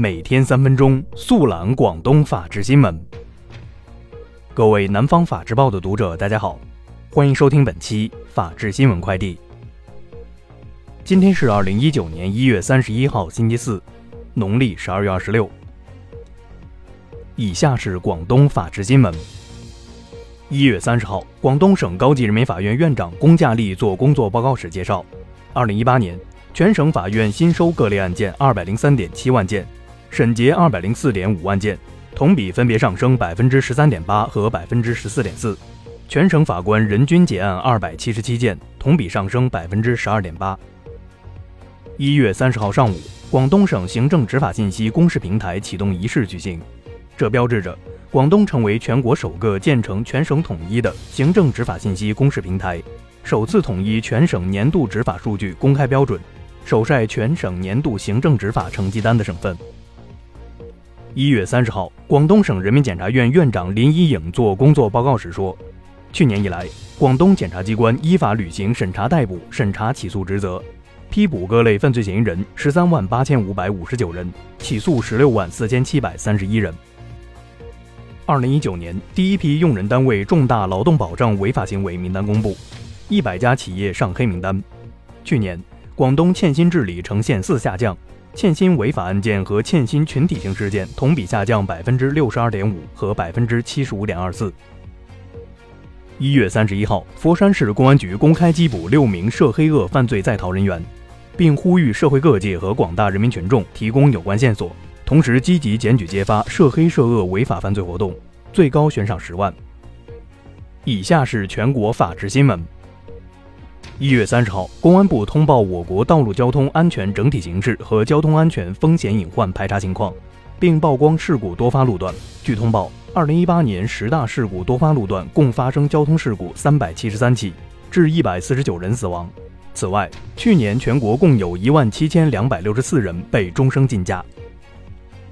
每天三分钟速览广东法治新闻。各位南方法制报的读者，大家好，欢迎收听本期法治新闻快递。今天是二零一九年一月三十一号，星期四，农历十二月二十六。以下是广东法治新闻。一月三十号，广东省高级人民法院院长龚稼利做工作报告时介绍，二零一八年全省法院新收各类案件二百零三点七万件。审结二百零四点五万件，同比分别上升百分之十三点八和百分之十四点四。全省法官人均结案二百七十七件，同比上升百分之十二点八。一月三十号上午，广东省行政执法信息公示平台启动仪式举行，这标志着广东成为全国首个建成全省统一的行政执法信息公示平台，首次统一全省年度执法数据公开标准，首晒全省年度行政执法成绩单的省份。一月三十号，广东省人民检察院院长林一颖做工作报告时说，去年以来，广东检察机关依法履行审查逮捕、审查起诉职责，批捕各类犯罪嫌疑人十三万八千五百五十九人，起诉十六万四千七百三十一人。二零一九年，第一批用人单位重大劳动保障违法行为名单公布，一百家企业上黑名单。去年，广东欠薪治理呈现四下降。欠薪违法案件和欠薪群体性事件同比下降百分之六十二点五和百分之七十五点二四。一月三十一号，佛山市公安局公开缉捕六名涉黑恶犯罪在逃人员，并呼吁社会各界和广大人民群众提供有关线索，同时积极检举揭发涉黑涉恶违法犯罪活动，最高悬赏十万。以下是全国法制新闻。一月三十号，公安部通报我国道路交通安全整体形势和交通安全风险隐患排查情况，并曝光事故多发路段。据通报，二零一八年十大事故多发路段共发生交通事故三百七十三起，致一百四十九人死亡。此外，去年全国共有一万七千两百六十四人被终生禁驾。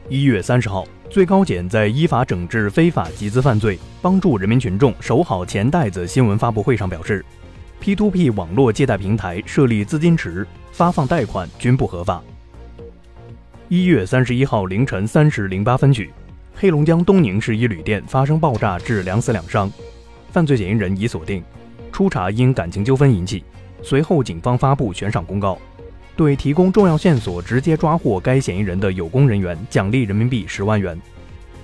一月三十号，最高检在依法整治非法集资犯罪、帮助人民群众守好钱袋子新闻发布会上表示。P2P 网络借贷平台设立资金池、发放贷款均不合法。一月三十一号凌晨三时零八分许，黑龙江东宁市一旅店发生爆炸，致两死两伤，犯罪嫌疑人已锁定，初查因感情纠纷引起。随后，警方发布悬赏公告，对提供重要线索、直接抓获该嫌疑人的有功人员奖励人民币十万元，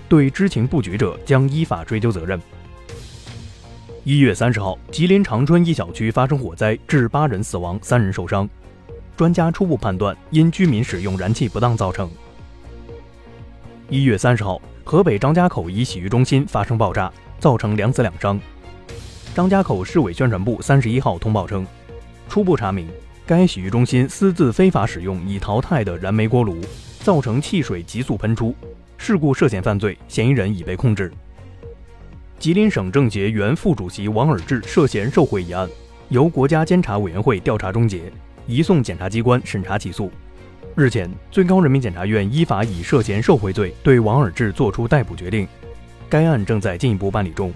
对知情不举者将依法追究责任。一月三十号，吉林长春一小区发生火灾，致八人死亡，三人受伤。专家初步判断，因居民使用燃气不当造成。一月三十号，河北张家口一洗浴中心发生爆炸，造成两死两伤。张家口市委宣传部三十一号通报称，初步查明，该洗浴中心私自非法使用已淘汰的燃煤锅炉，造成汽水急速喷出。事故涉嫌犯罪，嫌疑人已被控制。吉林省政协原副主席王尔志涉嫌受贿一案，由国家监察委员会调查终结，移送检察机关审查起诉。日前，最高人民检察院依法以涉嫌受贿罪对王尔志作出逮捕决定，该案正在进一步办理中。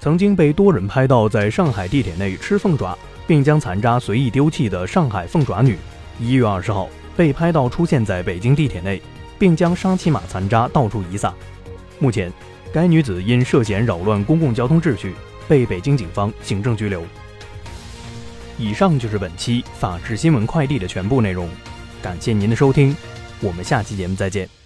曾经被多人拍到在上海地铁内吃凤爪，并将残渣随意丢弃的上海凤爪女，一月二十号被拍到出现在北京地铁内，并将沙琪玛残渣到处遗撒。目前。该女子因涉嫌扰乱公共交通秩序，被北京警方行政拘留。以上就是本期法治新闻快递的全部内容，感谢您的收听，我们下期节目再见。